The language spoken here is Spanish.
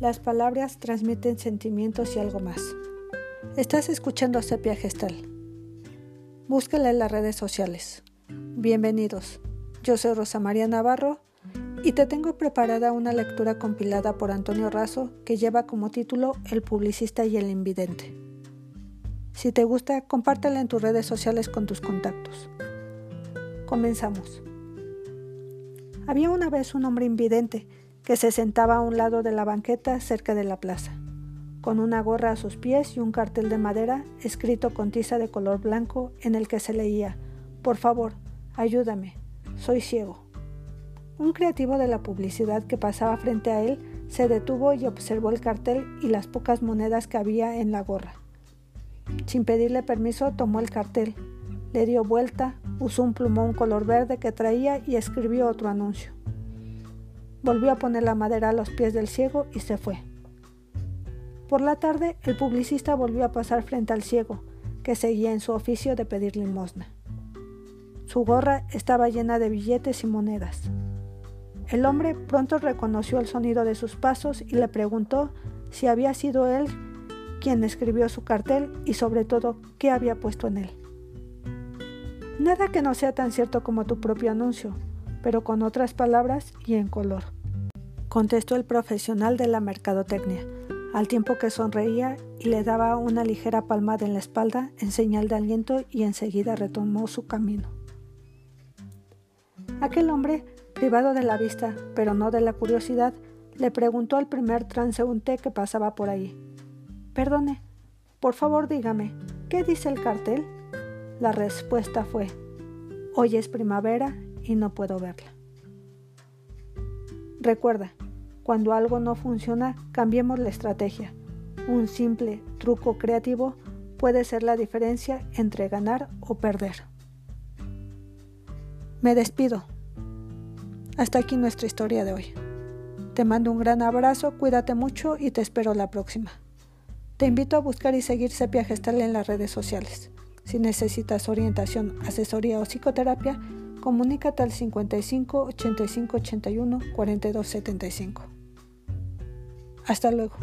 Las palabras transmiten sentimientos y algo más. Estás escuchando Sepia Gestal. Búscala en las redes sociales. Bienvenidos. Yo soy Rosa María Navarro y te tengo preparada una lectura compilada por Antonio Razo que lleva como título El publicista y el invidente. Si te gusta, compártela en tus redes sociales con tus contactos. Comenzamos. Había una vez un hombre invidente que se sentaba a un lado de la banqueta cerca de la plaza, con una gorra a sus pies y un cartel de madera escrito con tiza de color blanco en el que se leía, Por favor, ayúdame, soy ciego. Un creativo de la publicidad que pasaba frente a él se detuvo y observó el cartel y las pocas monedas que había en la gorra. Sin pedirle permiso, tomó el cartel, le dio vuelta, usó un plumón color verde que traía y escribió otro anuncio. Volvió a poner la madera a los pies del ciego y se fue. Por la tarde, el publicista volvió a pasar frente al ciego, que seguía en su oficio de pedir limosna. Su gorra estaba llena de billetes y monedas. El hombre pronto reconoció el sonido de sus pasos y le preguntó si había sido él quien escribió su cartel y sobre todo qué había puesto en él. Nada que no sea tan cierto como tu propio anuncio, pero con otras palabras y en color, contestó el profesional de la mercadotecnia, al tiempo que sonreía y le daba una ligera palmada en la espalda en señal de aliento y enseguida retomó su camino. Aquel hombre, privado de la vista, pero no de la curiosidad, le preguntó al primer transeúnte que pasaba por ahí. Perdone, por favor dígame, ¿qué dice el cartel? La respuesta fue, hoy es primavera y no puedo verla. Recuerda, cuando algo no funciona, cambiemos la estrategia. Un simple truco creativo puede ser la diferencia entre ganar o perder. Me despido. Hasta aquí nuestra historia de hoy. Te mando un gran abrazo, cuídate mucho y te espero la próxima. Te invito a buscar y seguir Sepia Gestal en las redes sociales. Si necesitas orientación, asesoría o psicoterapia, comunícate al 55 85 81 42 75. Hasta luego.